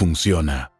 funciona.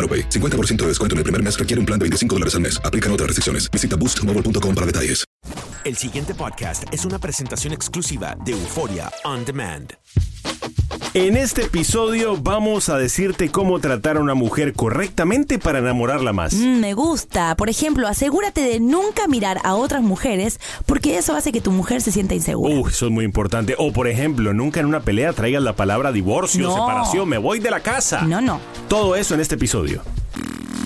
AroPay. 50% de descuento en el primer mes requiere un plan de 25 dólares al mes. Aplican otras restricciones. Visita boostmobile.com para detalles. El siguiente podcast es una presentación exclusiva de Euforia On Demand. En este episodio vamos a decirte cómo tratar a una mujer correctamente para enamorarla más. Mm, me gusta. Por ejemplo, asegúrate de nunca mirar a otras mujeres porque eso hace que tu mujer se sienta insegura. Uh, eso es muy importante. O por ejemplo, nunca en una pelea traigas la palabra divorcio, No. separación, me voy de la casa. No, no. Todo eso en este episodio.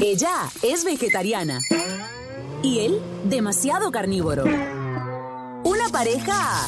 Ella es vegetariana. Y él, demasiado carnívoro. Una pareja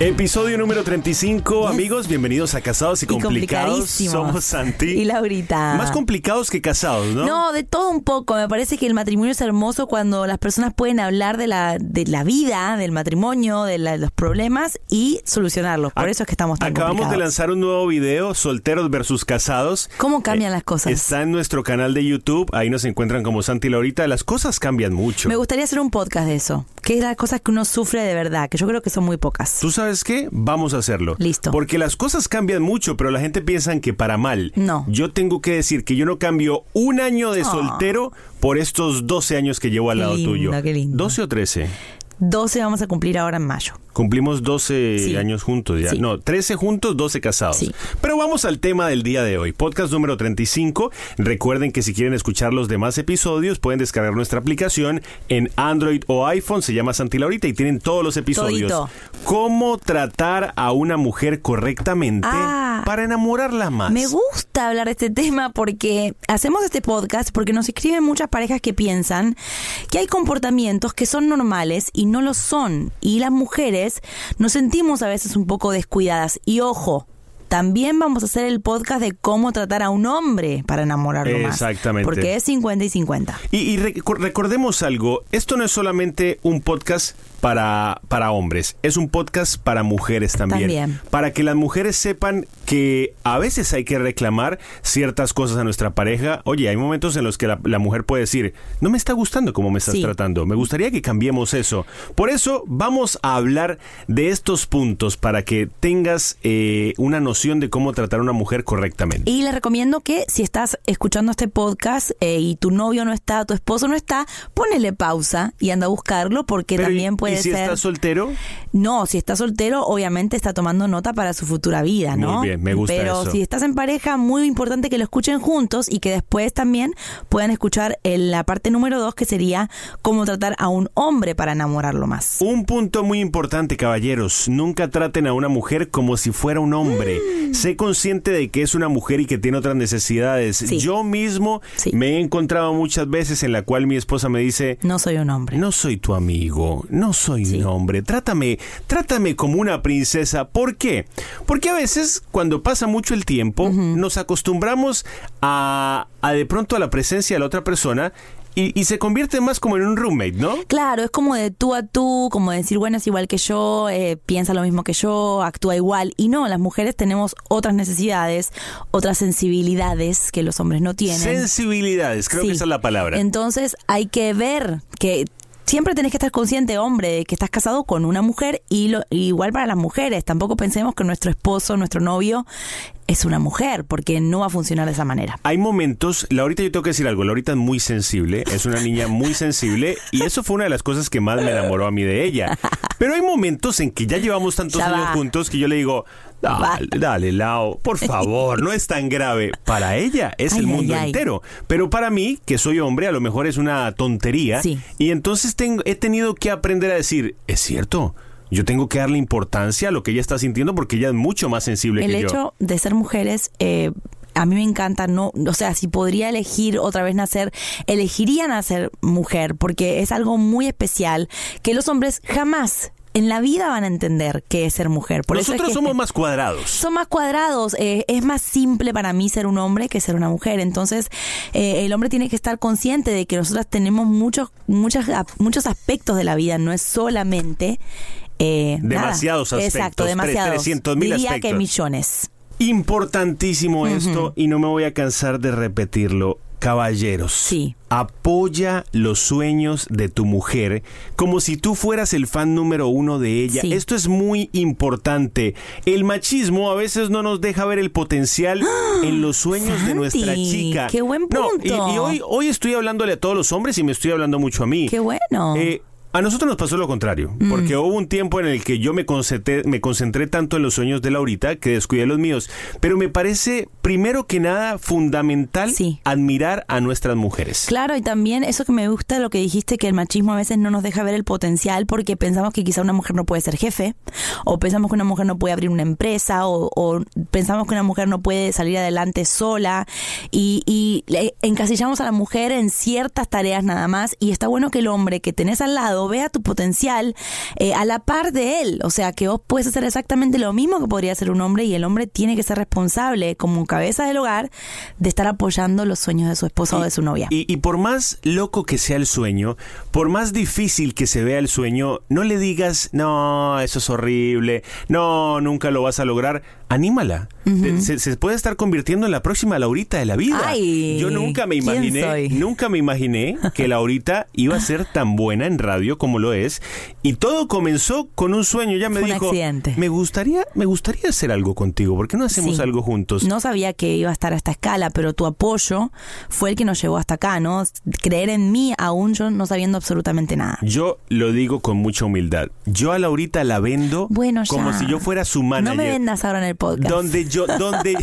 Episodio número 35, amigos, bienvenidos a Casados y, Y Complicados. Somos Santi. Y Laurita. Más complicados que casados, ¿no? ¿no? de todo un poco. Me parece que el matrimonio es hermoso cuando las personas pueden hablar de la, de la vida, del matrimonio, de la- los problemas y solucionarlos. Por eso es que estamos tan Acabamos de lanzar un nuevo video, Solteros versus Casados. ¿Cómo cambian las cosas? Está en nuestro canal de YouTube, ahí nos encuentran como Santi y Laurita. Las cosas cambian mucho. Me gustaría hacer un podcast de eso. Que es las cosas que uno sufre de verdad, que yo creo que son muy pocas. ¿Tú sabes qué? Vamos a hacerlo. Listo. Porque las cosas cambian mucho, pero la gente piensa que para mal. No. Yo tengo que decir que yo no cambio un año de Ah. soltero por estos 12 años que llevo al lado lindo, tuyo. qué lindo. 12 o 13. 12 vamos a cumplir ahora en mayo. Cumplimos 12 Sí. años juntos ya. Sí. No, 13 juntos, 12 casados. Sí. Pero vamos al tema del día de hoy. Podcast número 35. Recuerden que si quieren escuchar los demás episodios, pueden descargar nuestra aplicación en Android o iPhone. Se llama Santi Laurita y tienen todos los episodios. Todito. Cómo tratar a una mujer correctamente Ah. para enamorarla más. Me gusta hablar de este tema porque hacemos este podcast porque nos escriben muchas parejas que piensan que hay comportamientos que son normales y no lo son. Y las mujeres nos sentimos a veces un poco descuidadas. Y ojo, también vamos a hacer el podcast de cómo tratar a un hombre para enamorarlo más. Exactamente. Porque es 50 y 50. Y, y rec- recordemos algo, esto no es solamente un podcast para, para hombres, es un podcast para mujeres también. También. Para que las mujeres sepan que a veces hay que reclamar ciertas cosas a nuestra pareja. Oye, hay momentos en los que la, la mujer puede decir, no me está gustando cómo me estás Sí. tratando, me gustaría que cambiemos eso. Por eso vamos a hablar de estos puntos para que tengas eh, una noción de cómo tratar a una mujer correctamente. Y les recomiendo que si estás escuchando este podcast eh, y tu novio no está, tu esposo no está, ponele pausa y anda a buscarlo porque Pero, también ¿y- puede ¿Y si ser... estás soltero? No, si está soltero, obviamente está tomando nota para su futura vida, ¿no? Muy bien, me gusta Pero eso. si estás en pareja, muy importante que lo escuchen juntos y que después también puedan escuchar en la parte número dos, que sería cómo tratar a un hombre para enamorarlo más. Un punto muy importante, caballeros. Nunca traten a una mujer como si fuera un hombre. Mm. Sé consciente de que es una mujer y que tiene otras necesidades. Sí. Yo mismo Sí. me he encontrado muchas veces en la cual mi esposa me dice, No soy un hombre. no soy tu amigo, no soy Sí. un hombre, trátame, trátame como una princesa. ¿Por qué? Porque a veces cuando pasa mucho el tiempo nos acostumbramos a, a de pronto a la presencia de la otra persona y, y se convierte más como en un roommate, ¿no? Claro, es como de tú a tú, como decir, bueno, es igual que yo, eh, piensa lo mismo que yo, actúa igual. Y no, las mujeres tenemos otras necesidades, otras sensibilidades que los hombres no tienen. Sensibilidades, creo Sí. que esa es la palabra. Entonces hay que ver que siempre tenés que estar consciente, hombre, de que estás casado con una mujer y lo, igual para las mujeres. Tampoco pensemos que nuestro esposo, nuestro novio es una mujer, porque no va a funcionar de esa manera. Hay momentos, Laurita, yo tengo que decir algo, Laurita es muy sensible, es una niña muy sensible y eso fue una de las cosas que más me enamoró a mí de ella. Pero hay momentos en que ya llevamos tantos Ya años va. juntos que yo le digo, dale, dale, Lau, por favor, no es tan grave. Para ella es Ay, el mundo ay. entero, pero para mí, que soy hombre, a lo mejor es una tontería Sí. y entonces tengo, he tenido que aprender a decir, es cierto. Yo tengo que darle importancia a lo que ella está sintiendo porque ella es mucho más sensible El que yo. hecho de ser mujeres, eh, a mí me encanta, no, o sea, si podría elegir otra vez nacer, elegiría nacer mujer, porque es algo muy especial que los hombres jamás en la vida van a entender qué es ser mujer. Por eso es Nosotros que- somos más cuadrados. son más cuadrados. eh, es más simple para mí ser un hombre que ser una mujer. Entonces, eh, el hombre tiene que estar consciente de que nosotras tenemos muchos, muchas, muchos aspectos de la vida. No es solamente. eh, nada. Demasiados aspectos, Exacto, demasiados. 300.000 Diría aspectos. que millones. Importantísimo esto y no me voy a cansar de repetirlo. Caballeros, Sí. apoya los sueños de tu mujer como si tú fueras el fan número uno de ella. Sí. Esto es muy importante. El machismo a veces no nos deja ver el potencial en los sueños de nuestra chica. qué buen No, y- punto. y, hoy, hoy estoy hablándole a todos los hombres y me estoy hablando mucho a mí. Qué bueno. Eh, a nosotros nos pasó lo contrario, Mm. porque hubo un tiempo en el que yo me concentré, me concentré tanto en los sueños de Laurita que descuidé los míos. Pero me parece, primero que nada, fundamental Sí. admirar a nuestras mujeres. Claro, y también eso que me gusta lo que dijiste, que el machismo a veces no nos deja ver el potencial porque pensamos que quizá una mujer no puede ser jefe, o pensamos que una mujer no puede abrir una empresa, o, o pensamos que una mujer no puede salir adelante sola, y, y encasillamos a la mujer en ciertas tareas nada más, y está bueno que el hombre que tenés al lado vea tu potencial eh, a la par de él, o sea, que vos puedes hacer exactamente lo mismo que podría hacer un hombre, y el hombre tiene que ser responsable como cabeza del hogar de estar apoyando los sueños de su esposa o de su novia. Y, y por más loco que sea el sueño, por más difícil que se vea el sueño, no le digas, no, eso es horrible, no, nunca lo vas a lograr. Anímala. Se, se puede estar convirtiendo en la próxima Laurita de la vida. Ay, Yo nunca me ¿quién imaginé, nunca me imaginé que Laurita iba a ser tan buena en radio como lo es. Y todo comenzó con un sueño. Ya me Fue un dijo, accidente. me gustaría, me gustaría hacer algo contigo. ¿Por qué no hacemos Sí. algo juntos? No sabía que iba a estar a esta escala, pero tu apoyo fue el que nos llevó hasta acá, ¿no? Creer en mí aún yo no sabiendo absolutamente nada. Yo lo digo con mucha humildad. Yo a Laurita la vendo Bueno, como si yo fuera su manager. No me vendas ahora en el podcast. Donde yo, donde,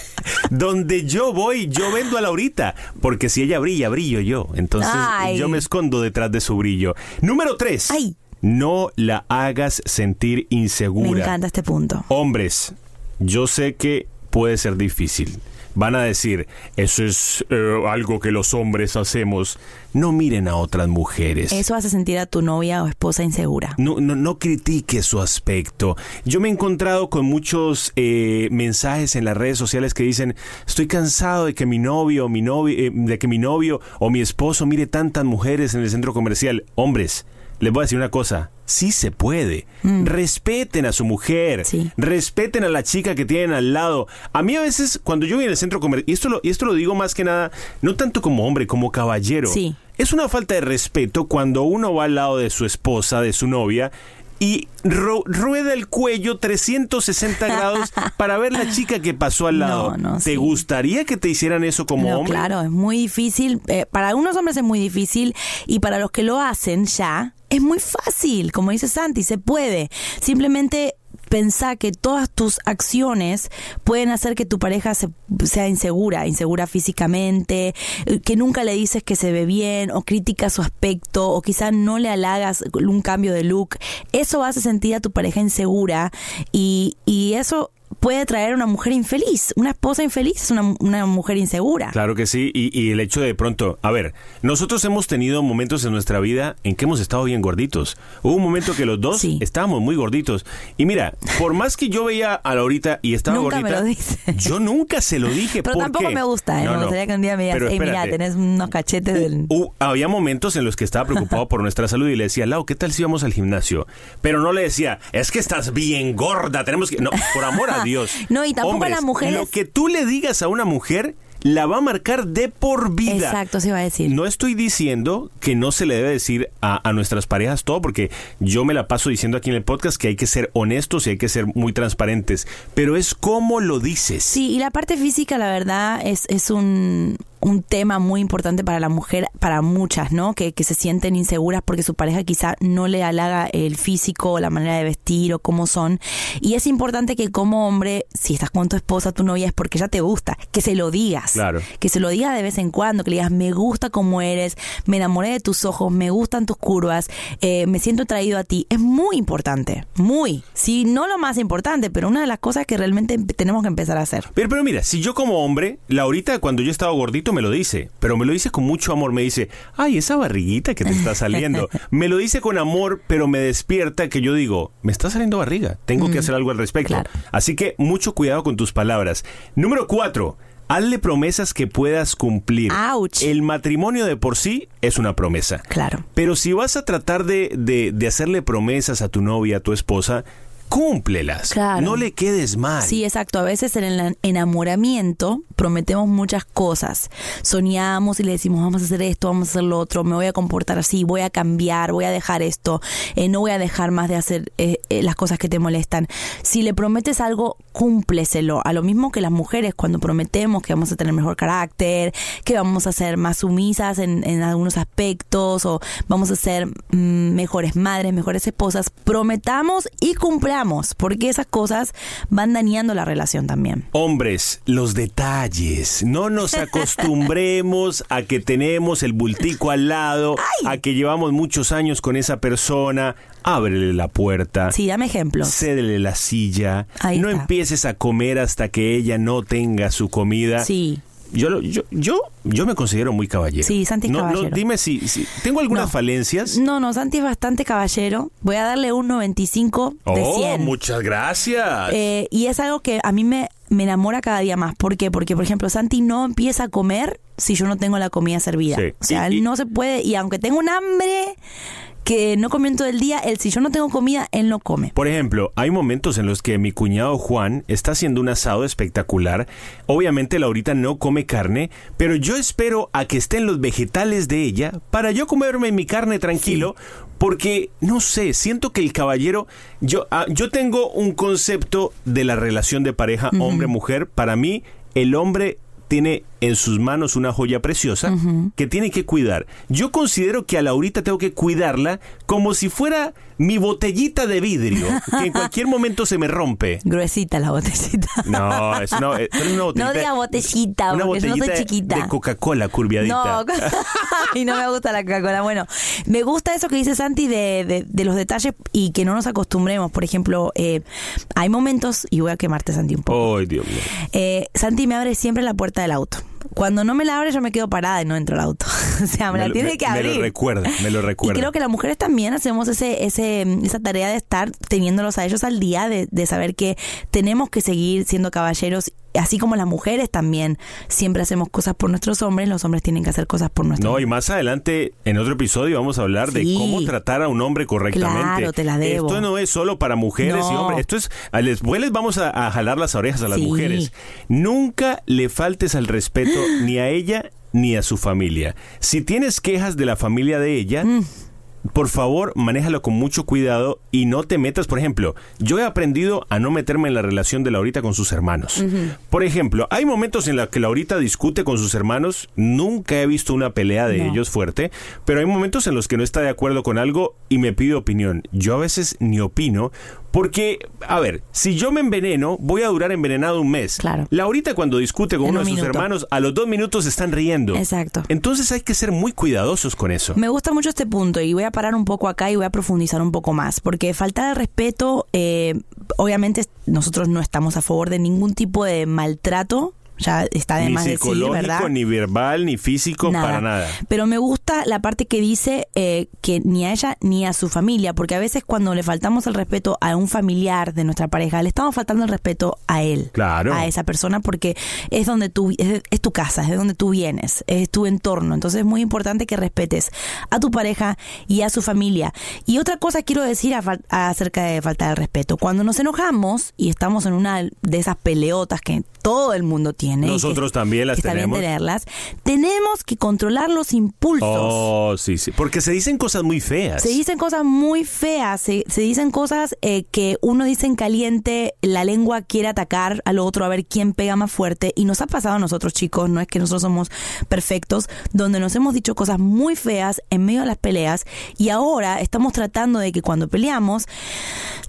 donde yo voy, yo vendo a Laurita. Porque si ella brilla, brillo yo. Entonces Ay. yo me escondo detrás de su brillo. Número tres. Ay. No la hagas sentir Me insegura. encanta este punto. Hombres, yo sé que puede ser difícil. Van a decir, eso es eh, algo que los hombres hacemos. No miren a otras mujeres. Eso hace sentir a tu novia o esposa insegura. No, no, no critique su aspecto. Yo me he encontrado con muchos eh, mensajes en las redes sociales que dicen estoy cansado de que mi novio, mi novio, eh, de que mi novio o mi esposo mire tantas mujeres en el centro comercial. Hombres, les voy a decir una cosa. Sí se puede. Respeten a su mujer. Mm. Sí. Respeten a la chica que tienen al lado. A mí a veces, cuando yo voy en el centro comercial, y esto lo, y esto lo digo más que nada, no tanto como hombre, como caballero. Sí. Es una falta de respeto cuando uno va al lado de su esposa, de su novia, y ro- rueda el cuello 360 grados para ver la chica que pasó al lado. No, no, ¿Te sí. gustaría que te hicieran eso como No, hombre? claro, es muy difícil. eh, para algunos hombres es muy difícil y para los que lo hacen ya es muy fácil. Como dice Santi, se puede. Simplemente pensá que todas tus acciones pueden hacer que tu pareja se- sea insegura, insegura físicamente, que nunca le dices que se ve bien o critica su aspecto o quizá no le halagas un cambio de look. Eso hace sentir a tu pareja insegura y, y eso puede traer una mujer infeliz. Una esposa infeliz es una, una mujer insegura. Claro que sí, y, y el hecho de pronto, a ver, nosotros hemos tenido momentos en nuestra vida en que hemos estado bien gorditos. Hubo un momento que los dos Sí. estábamos muy gorditos. Y mira, por más que yo veía a Laurita y estaba Nunca me gordita, lo dice. yo nunca se lo dije. Pero ¿por tampoco qué? me gusta, ¿eh? No, me no. gustaría que un día me digas, Pero hey, mira, tenés unos cachetes del... Uh, había momentos en los que estaba preocupado por nuestra salud y le decía, Lau, ¿qué tal si vamos al gimnasio? Pero no le decía, es que estás bien gorda, tenemos que... No, por amor a Dios. No, y tampoco Hombres, las mujeres- Lo que tú le digas a una mujer la va a marcar de por vida. Exacto, se iba a decir. No estoy diciendo que no se le debe decir a, a nuestras parejas todo, porque yo me la paso diciendo aquí en el podcast que hay que ser honestos y hay que ser muy transparentes, pero es cómo lo dices. Sí, y la parte física, la verdad, es, es un, un tema muy importante para la mujer, para muchas, ¿no? Que, que se sienten inseguras porque su pareja quizá no le halaga el físico o la manera de vestir o cómo son. Y es importante que como hombre, si estás con tu esposa, tu novia, es porque ella te gusta, que se lo digas. Claro. Que se lo digas de vez en cuando, que le digas, me gusta como eres, me enamoré de tus ojos, me gustan tus curvas, eh, me siento atraído a ti. Es muy importante, muy. Sí, no lo más importante, pero una de las cosas que realmente tenemos que empezar a hacer. Pero, pero mira, si yo como hombre, Laurita cuando yo estaba gordito me lo dice, pero me lo dice con mucho amor, me dice, ay, esa barriguita que te está saliendo. me lo dice con amor, pero me despierta que yo digo, me está saliendo barriga, tengo que hacer algo al respecto. claro. Así que mucho cuidado con tus palabras. Número cuatro. Hazle promesas que puedas cumplir. Ouch. El matrimonio de por sí es una promesa. Claro. Pero si vas a tratar de, de- de hacerle promesas a tu novia, a tu esposa, cúmplelas. Claro. No le quedes mal. Sí, exacto. A veces en el enamoramiento prometemos muchas cosas. Soñamos y le decimos, vamos a hacer esto, vamos a hacer lo otro, me voy a comportar así, voy a cambiar, voy a dejar esto, eh, no voy a dejar más de hacer eh, eh, las cosas que te molestan. Si le prometes algo, cúmpleselo. A lo mismo que las mujeres cuando prometemos que vamos a tener mejor carácter, que vamos a ser más sumisas en, en algunos aspectos o vamos a ser mm, mejores madres, mejores esposas, prometamos y cumplamos, porque esas cosas van dañando la relación también. Hombres, los detalles. No nos acostumbremos a que tenemos el bultico al lado, a que llevamos muchos años con esa persona. Ábrele la puerta. Sí, dame ejemplos. Cédele la silla. Ahí no está. empieces a comer hasta que ella no tenga su comida. Sí. Yo, yo, yo, yo me considero muy caballero. Sí, Santi es No, no, caballero. dime si, si- tengo algunas No. falencias. No, no, Santi es bastante caballero. Voy a darle un 95 de oh, 100. muchas gracias. Eh, y es algo que a mí me, me enamora cada día más. ¿Por qué? Porque, por ejemplo, Santi no empieza a comer si yo no tengo la comida servida. Sí. O sea, Y- no se puede, y aunque tenga un hambre que no comió en todo el día, él si yo no tengo comida, él no come. Por ejemplo, hay momentos en los que mi cuñado Juan está haciendo un asado espectacular. Obviamente Laurita no come carne, pero yo espero a que estén los vegetales de ella para yo comerme mi carne tranquilo. Porque, no sé, siento que el caballero, yo, ah, yo tengo un concepto de la relación de pareja hombre-mujer. Para mí, el hombre tiene en sus manos una joya preciosa que tiene que cuidar. Yo considero que a Laurita tengo que cuidarla como si fuera mi botellita de vidrio, que en cualquier momento se me rompe. Gruesita la botellita. No, es una, eh, es una botellita. No diga botellita, una porque yo no soy botellita de- chiquita. De Coca-Cola curviadita. No, y no me gusta la Coca-Cola. Bueno, me gusta eso que dice Santi de, de- de los detalles y que no nos acostumbremos. Por ejemplo, eh, hay momentos, y voy a quemarte, Santi, un poco. Ay, Dios mío. Eh, Santi me abre siempre la puerta del auto. Cuando no me la abre, yo me quedo parada y no entro al auto. o sea, me, la lo- tiene que me abrir. lo recuerda, me lo Y recuerda. creo que las mujeres también hacemos ese, ese, esa tarea de estar teniéndolos a ellos al día, de, de saber que tenemos que seguir siendo caballeros, así como las mujeres también siempre hacemos cosas por nuestros hombres, los hombres tienen que hacer cosas por nuestros No, y más adelante, en otro episodio, vamos a hablar de cómo tratar a un hombre correctamente. Claro, te la debo. Esto no es solo para mujeres y hombres. Esto es. a- Después les vamos a, a jalar las orejas a las Sí. mujeres. Nunca le faltes al respeto ni a ella ni a su familia. Si tienes quejas de la familia de ella. Mm. Por favor, manéjalo con mucho cuidado y no te metas, por ejemplo, yo he aprendido a no meterme en la relación de Laurita con sus hermanos. Por ejemplo, hay momentos en los que Laurita discute con sus hermanos, nunca he visto una pelea de No. ellos fuerte, pero hay momentos en los que no está de acuerdo con algo y me pide opinión. Yo a veces ni opino Porque, a ver, si yo me enveneno, voy a durar envenenado un mes. Claro. Laurita cuando discute con En uno un de sus minuto. hermanos, a los dos minutos están riendo. Exacto. Entonces hay que ser muy cuidadosos con eso. Me gusta mucho este punto y voy a parar un poco acá y voy a profundizar un poco más, porque faltar el respeto, eh, obviamente nosotros no estamos a favor de ningún tipo de maltrato, ya está de ni más decir, psicológico, ¿verdad? ni verbal, ni físico, para nada. Pero me gusta la parte que dice eh, que ni a ella ni a su familia, porque a veces cuando le faltamos el respeto a un familiar de nuestra pareja, le estamos faltando el respeto a él, Claro. a esa persona, porque es donde tú es, es tu casa, es de donde tú vienes, es tu entorno. Entonces es muy importante que respetes a tu pareja y a su familia. Y otra cosa quiero decir a acerca de falta de respeto. Cuando nos enojamos y estamos en una de esas peleotas que todo el mundo tiene. Que- Nosotros también las que tenemos. tenerlas, tenemos que controlar los impulsos. Oh, sí, sí. Porque se dicen cosas muy feas. Se dicen cosas muy feas, se, se dicen cosas eh, que uno dice en caliente, la lengua quiere atacar al otro a ver quién pega más fuerte. Y nos ha pasado a nosotros, chicos, no es que nosotros somos perfectos, donde nos hemos dicho cosas muy feas en medio de las peleas. Y ahora estamos tratando de que cuando peleamos,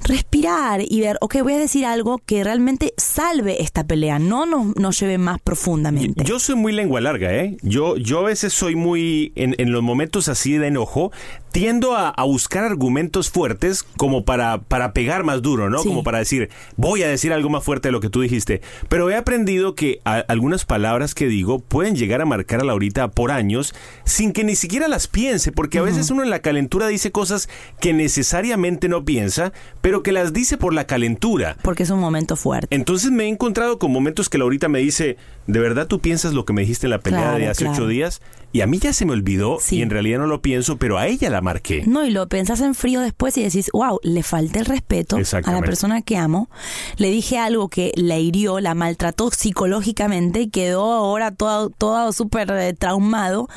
respirar y ver, ok, voy a decir algo que realmente salve esta pelea, no nos, nos lleve más profundamente. Yo soy muy lengua larga, ¿eh? Yo, yo a veces soy muy, en, en los momentos así de enojo, tiendo a, a buscar argumentos fuertes como para, para pegar más duro, ¿no? Sí. Como para decir, voy a decir algo más fuerte de lo que tú dijiste. Pero he aprendido que a- algunas palabras que digo pueden llegar a marcar a Laurita por años sin que ni siquiera las piense, porque a veces uno en la calentura dice cosas que necesariamente no piensa, pero que las dice por la calentura. Porque es un momento fuerte. Entonces me he encontrado con momentos que Laurita me dice, ¿de verdad tú piensas lo que me dijiste en la pelea Claro, de hace claro. ocho días? Y a mí ya se me olvidó Sí. y en realidad no lo pienso, pero a ella la marqué. No, y lo pensás en frío después y decís, wow, le falté el respeto a la persona que amo. Le dije algo que la hirió, la maltrató psicológicamente y quedó ahora todo, todo súper eh, traumado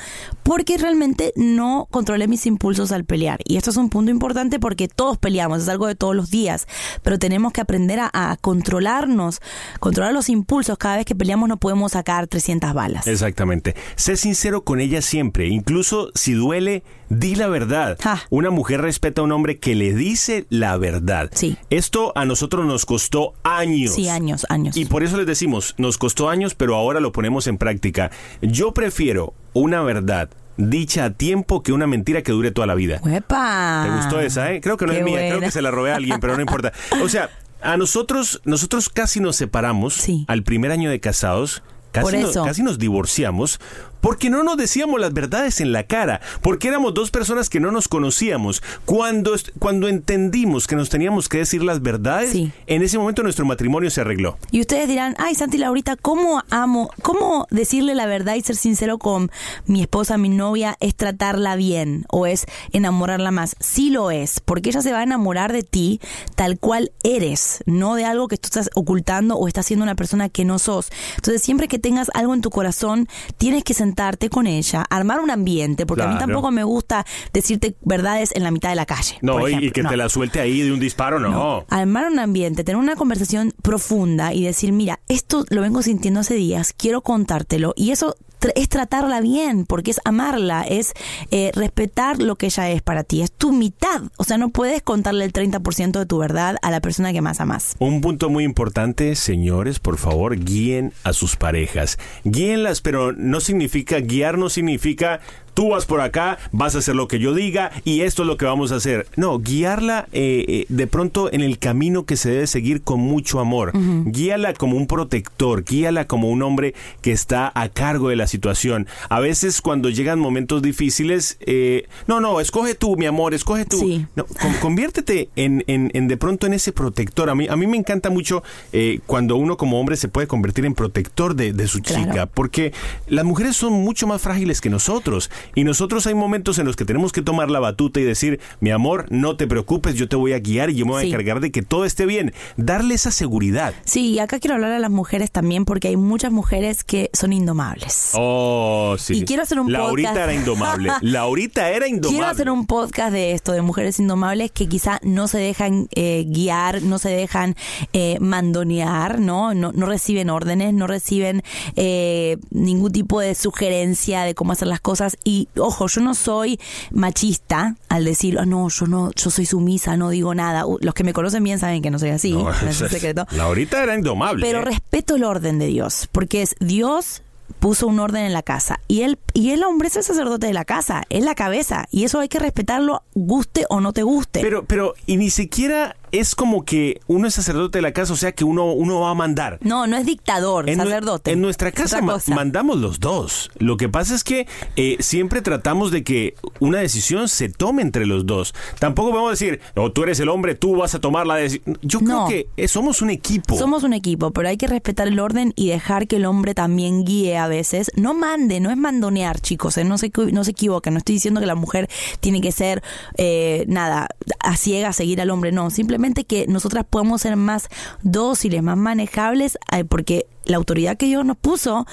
porque realmente no controlé mis impulsos al pelear. Y esto es un punto importante porque todos peleamos, es algo de todos los días, pero tenemos que aprender a, a controlarnos, controlar los impulsos. Cada vez que peleamos no podemos sacar 300 balas. Exactamente. Sé sincero con ella siempre, incluso si duele, di la verdad. Una mujer respeta a un hombre que le dice la verdad. Sí. Esto a nosotros nos costó años. Sí, años, años. Y por eso les decimos, nos costó años, pero ahora lo ponemos en práctica. Yo prefiero una verdad dicha a tiempo que una mentira que dure toda la vida. ¡Uepa! ¿Te gustó esa, eh? Creo que no Qué es mía, creo que se la robé a alguien, pero no importa. O sea, a nosotros, nosotros casi nos separamos Sí. al primer año de casados. Casi, Por eso. casi nos divorciamos porque no nos decíamos las verdades en la cara, porque éramos dos personas que no nos conocíamos. Cuando, cuando entendimos que nos teníamos que decir las verdades, Sí. en ese momento nuestro matrimonio se arregló. Y ustedes dirán, ay Santi Laurita, ¿cómo amo, cómo decirle la verdad y ser sincero con mi esposa, mi novia, es tratarla bien o es enamorarla más? Sí lo es, porque ella se va a enamorar de ti tal cual eres, no de algo que tú estás ocultando o estás siendo una persona que no sos. Entonces siempre que tengas algo en tu corazón, tienes que sentarte con ella, armar un ambiente, porque a mí tampoco me gusta decirte verdades en la mitad de la calle. No, y- y, que No. te la suelte ahí de un disparo, no. No. Armar un ambiente, tener una conversación profunda y decir, mira, esto lo vengo sintiendo hace días, quiero contártelo. Y eso es tratarla bien, porque es amarla, es eh, respetar lo que ella es para ti, es tu mitad. O sea, no puedes contarle el 30% de tu verdad a la persona que más amas. Un punto muy importante, señores, por favor, guíen a sus parejas. Guíenlas, pero no significa, guiar no significa tú vas por acá, vas a hacer lo que yo diga y esto es lo que vamos a hacer. No, guiarla eh, eh, de pronto en el camino que se debe seguir con mucho amor. Guíala como un protector, guíala como un hombre que está a cargo de la situación. A veces cuando llegan momentos difíciles, eh, no, no, escoge tú, mi amor, escoge tú. Sí. No, con- conviértete en, en- en de pronto en ese protector. A mí, a mí me encanta mucho eh, cuando uno como hombre se puede convertir en protector de, de su Claro. chica, porque las mujeres son mucho más frágiles que nosotros y nosotros hay momentos en los que tenemos que tomar la batuta y decir, mi amor, no te preocupes, yo te voy a guiar y yo me voy Sí. a encargar de que todo esté bien. Darle esa seguridad. Sí, y acá quiero hablar a las mujeres también, porque hay muchas mujeres que son indomables. Oh, sí. Y quiero hacer un Laurita podcast. era indomable. Laurita era indomable. Quiero hacer un podcast de esto, de mujeres indomables que quizá no se dejan eh, guiar, no se dejan eh, mandonear, ¿no? ¿no? No reciben órdenes, no reciben eh, ningún tipo de sugerencia de cómo hacer las cosas y ojo, yo no soy machista al decir, "Ah, no, yo no, yo soy sumisa, no digo nada. Los que me conocen bien saben que no soy así, No, es un esa es- secreto. Laurita era indomable. Pero ¿eh? respeto el orden de Dios, porque es Dios puso un orden en la casa y él y el hombre es el sacerdote de la casa, es la cabeza y eso hay que respetarlo guste o no te guste. Pero, pero, y ni siquiera es como que uno es sacerdote de la casa, o sea que uno, uno va a mandar. no, no es dictador, En, sacerdote. en nuestra Es casa ma- mandamos los dos. Lo que pasa es que eh, siempre tratamos de que una decisión se tome entre los dos. Tampoco vamos a decir, no, tú eres el hombre, tú vas a tomar la decisión. Yo creo que eh, somos un equipo. Somos un equipo, pero hay que respetar el orden y dejar que el hombre también guíe a veces. No mande, no es mandonear, chicos. eh, No se, no se equivoquen. No estoy diciendo que la mujer tiene que ser, eh, nada, a ciega, seguir al hombre. No, simplemente que nosotras podamos ser más dóciles, más manejables, eh, porque la autoridad que Dios nos puso,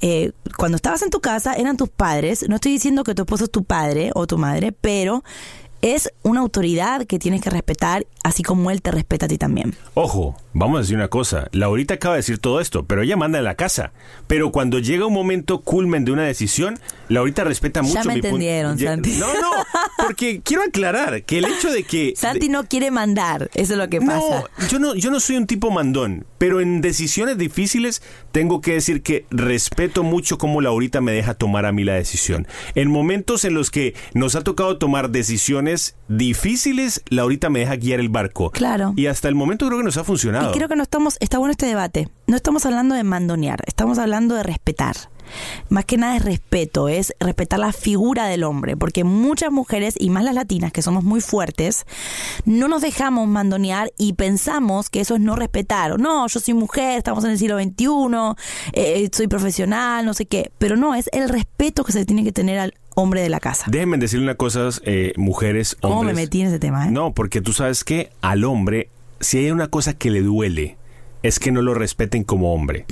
eh, cuando estabas en tu casa, eran tus padres. No estoy diciendo que tu esposo es tu padre o tu madre, pero es una autoridad que tienes que respetar, así como él te respeta a ti también. Ojo, vamos a decir una cosa. Laurita acaba de decir todo esto, pero ella manda en la casa. Pero cuando llega un momento culmen de una decisión, Laurita respeta mucho me mi punto- entendieron, Ya- Santi. No, no, porque quiero aclarar que el hecho de que... Santi no quiere mandar, eso es lo que pasa. No, yo no, yo no soy un tipo mandón, pero en decisiones difíciles tengo que decir que respeto mucho cómo Laurita me deja tomar a mí la decisión. En momentos en los que nos ha tocado tomar decisiones difíciles, Laurita me deja guiar el barco. Claro. Y hasta el momento creo que nos ha funcionado. Y creo que no estamos, está bueno este debate. No estamos hablando de mandonear, estamos hablando de respetar. Más que nada es respeto, es respetar la figura del hombre, porque muchas mujeres, y más las latinas, que somos muy fuertes, no nos dejamos mandonear y pensamos que eso es no respetar. O no, yo soy mujer, estamos en el siglo XXI, eh, soy profesional, no sé qué. Pero no, es el respeto que se tiene que tener al hombre de la casa. Déjenme decirle una cosa, eh, mujeres, ¿Cómo hombres. me metí en ese tema? eh? No, porque tú sabes que al hombre, si hay una cosa que le duele, es que no lo respeten como hombre.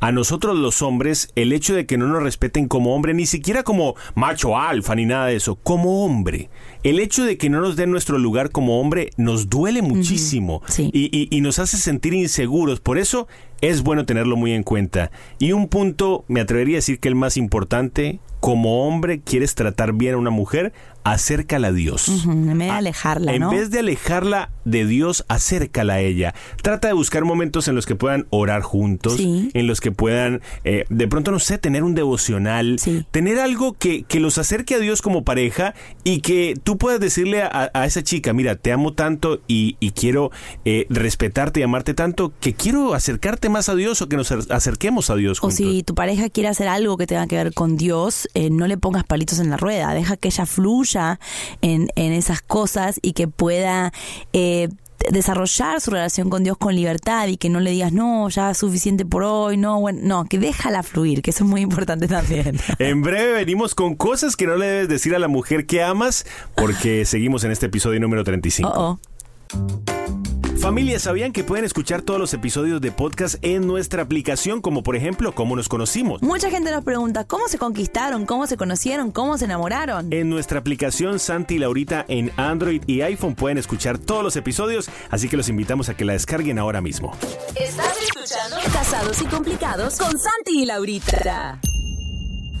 A nosotros los hombres, el hecho de que no nos respeten como hombre, ni siquiera como macho alfa ni nada de eso, como hombre. El hecho de que no nos den nuestro lugar como hombre nos duele muchísimo Sí. y, y- y nos hace sentir inseguros. Por eso es bueno tenerlo muy en cuenta. Y un punto, me atrevería a decir que el más importante, como hombre quieres tratar bien a una mujer, acércala a Dios. En vez de alejarla, En ¿no? vez de alejarla de Dios, acércala a ella. Trata de buscar momentos en los que puedan orar juntos, Sí. en los que puedan, eh, de pronto, no sé, tener un devocional, Sí. tener algo que, que los acerque a Dios como pareja y que tú puedas decirle a, a esa chica, mira, te amo tanto y, y quiero eh, respetarte y amarte tanto que quiero acercarte más a Dios o que nos acer- acerquemos a Dios O si tu pareja quiere hacer algo que tenga que ver con Dios, eh, no le pongas palitos en la rueda, deja que ella fluya en, en esas cosas y que pueda eh, desarrollar su relación con Dios con libertad y que no le digas, no, ya es suficiente por hoy, no, bueno, no, que déjala fluir, que eso es muy importante también. En breve venimos con cosas que no le debes decir a la mujer que amas porque seguimos en este episodio número 35. Oh, oh. Familia, ¿sabían que pueden escuchar todos los episodios de podcast en nuestra aplicación, como por ejemplo, cómo nos conocimos? Mucha gente nos pregunta, ¿cómo se conquistaron? ¿Cómo se conocieron? ¿Cómo se enamoraron? En nuestra aplicación Santi y Laurita en Android y iPhone pueden escuchar todos los episodios, así que los invitamos a que la descarguen ahora mismo. Estás escuchando Casados y Complicados con Santi y Laurita.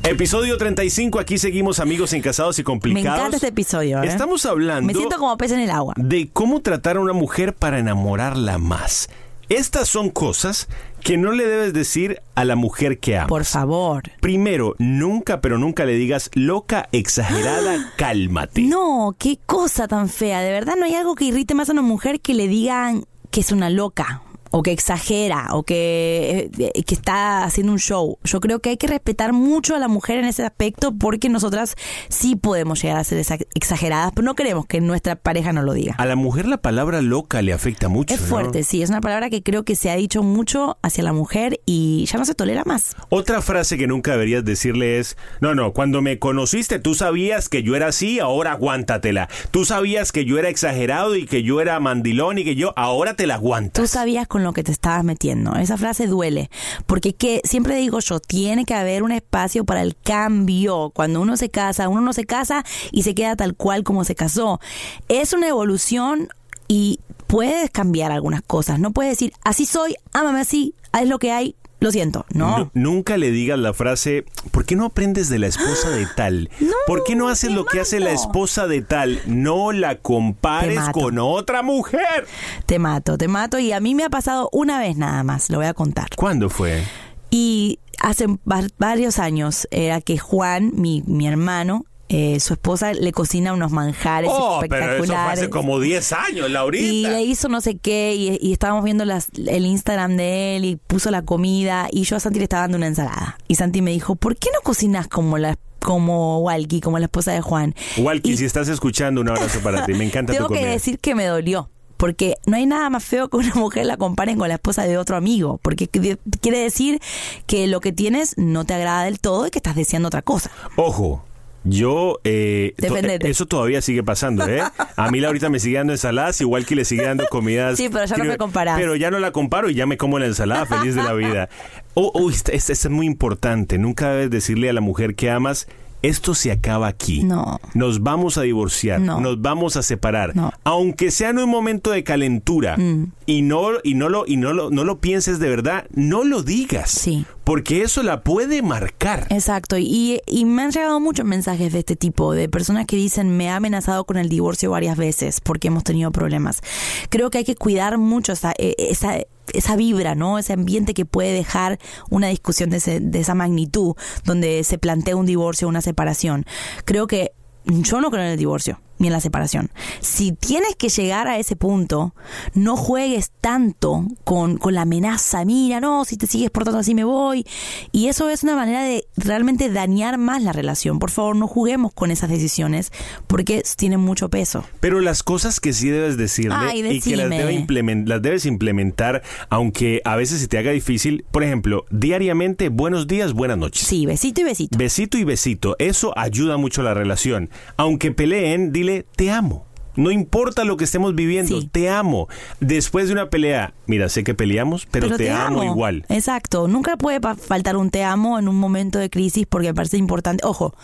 Episodio 35, aquí seguimos amigos en Casados y Me Complicados. encanta este episodio. ¿eh? Estamos hablando Me siento como pez en el agua. de cómo tratar a una mujer para enamorarla más. Estas son cosas que no le debes decir a la mujer que amas. Por favor. Primero, nunca, pero nunca le digas loca, exagerada, cálmate. No, qué cosa tan fea. De verdad no hay algo que irrite más a una mujer que le digan que es una loca. O que exagera, o que, eh, que está haciendo un show. Yo creo que hay que respetar mucho a la mujer en ese aspecto porque nosotras sí podemos llegar a ser exa- exageradas, pero no queremos que nuestra pareja nos lo diga. A la mujer la palabra loca le afecta mucho. Es ¿no? fuerte, sí, es una palabra que creo que se ha dicho mucho hacia la mujer y ya no se tolera más. Otra frase que nunca deberías decirle es, no, no, cuando me conociste tú sabías que yo era así, ahora aguántatela. Tú sabías que yo era exagerado y que yo era mandilón y que yo, ahora te la aguantas. Tú sabías con que te estabas metiendo. Esa frase duele. Porque que siempre digo yo, tiene que haber un espacio para el cambio. Cuando uno se casa, uno no se casa y se queda tal cual como se casó. Es una evolución y puedes cambiar algunas cosas. No puedes decir, así soy, ámame así, es lo que hay. Lo siento, no. Nu- Nunca le digas la frase, ¿por qué no aprendes de la esposa de tal? No, ¿Por qué no haces lo que hace la esposa de tal? No la compares con otra mujer. Te mato, te mato. Y a mí me ha pasado una vez nada más, lo voy a contar. ¿Cuándo fue? Y hace va- varios años era que Juan, mi, mi hermano, eh, su esposa le cocina unos manjares Oh, pero espectaculares. eso fue hace como 10 años, Laurita. Y le hizo no sé qué, y, y estábamos viendo las, el Instagram de él y puso la comida, y yo a Santi le estaba dando una ensalada. Y Santi me dijo, ¿por qué no cocinas como la como Walkie, como la esposa de Juan? Walkie, Y si estás escuchando, un abrazo para ti. Me encanta tengo tu que decir que me dolió. Porque no hay nada más feo que una mujer la comparen con la esposa de otro amigo. Porque qu- quiere decir que lo que tienes no te agrada del todo y que estás deseando otra cosa. Ojo. Yo, eh, to- Defendete. eso todavía sigue pasando, ¿eh? A mí ahorita me sigue dando ensaladas, igual que le sigue dando comidas. Sí, pero ya no me comparás. Pero ya no la comparo y ya me como la ensalada feliz de la vida. Oh, oh, es muy importante. Nunca debes decirle a la mujer que amas, esto se acaba aquí. No. Nos vamos a divorciar, No. nos vamos a separar. No. Aunque sea en un momento de calentura Mm. y no y no lo y no lo no lo pienses de verdad, no lo digas. Sí. Porque eso la puede marcar. Exacto, y, y me han llegado muchos mensajes de este tipo, de personas que dicen me ha amenazado con el divorcio varias veces porque hemos tenido problemas. Creo que hay que cuidar mucho esa, esa, esa vibra, ¿no? Ese ambiente que puede dejar una discusión de, ese- de esa magnitud, donde se plantea un divorcio una separación. Creo que yo no creo en el divorcio ni en la separación. Si tienes que llegar a ese punto, no juegues tanto con, con la amenaza, mira, no, si te sigues portando así me voy. Y eso es una manera de realmente dañar más la relación. Por favor, no juguemos con esas decisiones porque tienen mucho peso. Pero las cosas que sí debes decirle Ay, y que las, debe las debes implementar, aunque a veces se te haga difícil, por ejemplo, diariamente, buenos días, buenas noches. Sí, besito y besito. Besito y besito, eso ayuda mucho a la relación. Aunque peleen, dile, te amo. No importa lo que estemos viviendo, Sí. te amo. Después de una pelea, mira, sé que peleamos, pero, te, amo, igual. Exacto. Nunca puede faltar un te amo en un momento de crisis porque me parece importante. Ojo,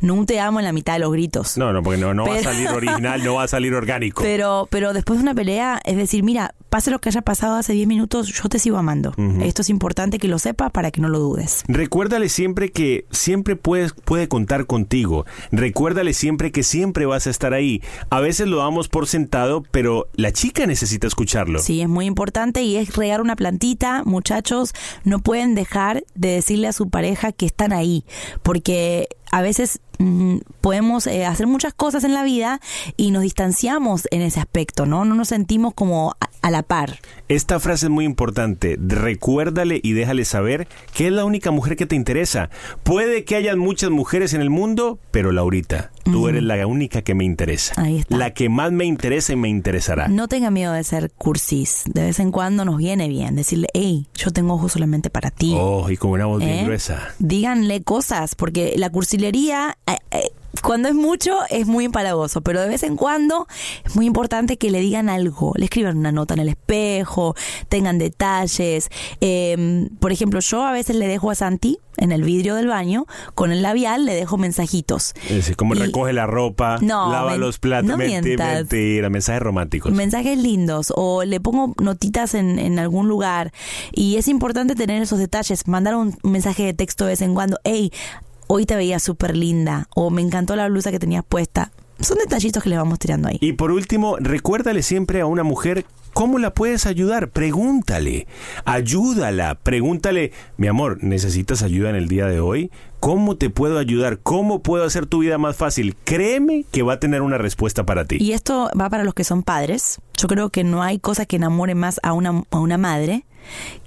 no un te amo en la mitad de los gritos. No, no, porque no, no va a salir original, no va a salir orgánico. Pero, pero después de una pelea, es decir, mira, pase lo que haya pasado hace 10 minutos, yo te sigo amando. Esto es importante que lo sepas para que no lo dudes. Recuérdale siempre que siempre puedes, puede contar contigo. Recuérdale siempre que siempre vas a estar ahí. A veces lo damos por sentado, pero la chica necesita escucharlo. Sí, es muy importante y es regar una plantita. Muchachos, no pueden dejar de decirle a su pareja que están ahí, porque a veces mm, podemos eh, hacer muchas cosas en la vida y nos distanciamos en ese aspecto, ¿no? No nos sentimos como a, a la par. Esta frase es muy importante. Recuérdale y déjale saber que es la única mujer que te interesa. Puede que hayan muchas mujeres en el mundo, pero Laurita, tú eres la única que me interesa. Ahí está. La que más me interesa y me interesará. No tenga miedo de ser cursis. De vez en cuando nos viene bien decirle, hey, yo tengo ojos solamente para ti. Oh, y con una voz bien ¿Eh? gruesa. Díganle cosas, porque la cursilería, eh, eh, cuando es mucho, es muy empalagoso, pero de vez en cuando es muy importante que le digan algo, le escriban una nota en el espejo, tengan detalles. Eh, por ejemplo, yo a veces le dejo a Santi en el vidrio del baño, con el labial le dejo mensajitos. Es como Y- recoge la ropa, No, lava men- los platos. no Menti- mientas. mentira, mensajes románticos. Mensajes lindos o le pongo notitas en, en algún lugar y es importante tener esos detalles, mandar un mensaje de texto de vez en cuando, hey, hoy te veía súper linda o me encantó la blusa que tenías puesta. Son detallitos que le vamos tirando ahí. Y por último, recuérdale siempre a una mujer cómo la puedes ayudar. Pregúntale, ayúdala, pregúntale, mi amor, ¿necesitas ayuda en el día de hoy? ¿Cómo te puedo ayudar? ¿Cómo puedo hacer tu vida más fácil? Créeme que va a tener una respuesta para ti. Y esto va para los que son padres. Yo creo que no hay cosa que enamore más a una, a una madre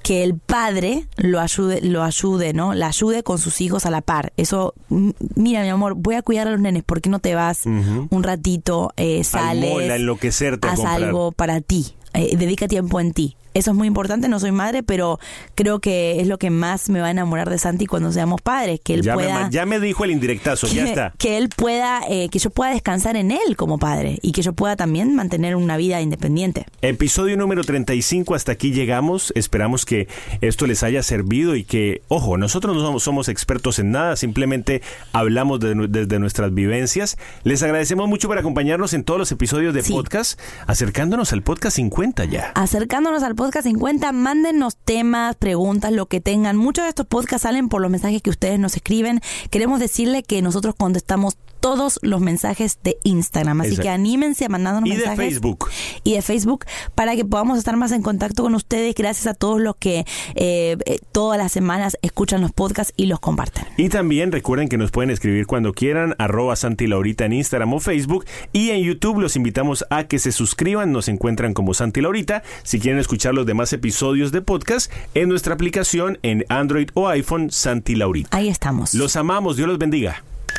que el padre lo ayude, lo ayude, ¿no? La ayude con sus hijos a la par. Eso, mira, mi amor, voy a cuidar a los nenes, ¿por qué no te vas un ratito, eh, sales, mall a enloquecerte haz algo para ti, eh, dedica tiempo en ti? Eso es muy importante, no soy madre, pero creo que es lo que más me va a enamorar de Santi cuando seamos padres, que él ya, pueda me, ya me dijo el indirectazo, ya está. que él pueda, eh, que yo pueda descansar en él como padre y que yo pueda también mantener una vida independiente. Episodio número 35, hasta aquí llegamos. Esperamos que esto les haya servido y que, ojo, nosotros no somos, somos expertos en nada, simplemente hablamos de nu- desde nuestras vivencias. Les agradecemos mucho por acompañarnos en todos los episodios de Sí. podcast, acercándonos al podcast 50 ya. Acercándonos al podcast podcast en cuenta, mándenos temas, preguntas, lo que tengan. Muchos de estos podcasts salen por los mensajes que ustedes nos escriben. Queremos decirle que nosotros contestamos todos los mensajes de Instagram, así Exacto. que anímense a mandarnos Y de mensajes. Facebook. Y de Facebook para que podamos estar más en contacto con ustedes. Gracias a todos los que eh, eh, todas las semanas escuchan los podcasts y los comparten. Y también recuerden que nos pueden escribir cuando quieran, arroba Santi Laurita en Instagram o Facebook. Y en YouTube los invitamos a que se suscriban, nos encuentran como Santi Laurita. Si quieren escuchar los demás episodios de podcast, en nuestra aplicación en Android o iPhone, Santi Laurita. Ahí estamos. Los amamos, Dios los bendiga.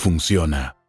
funciona.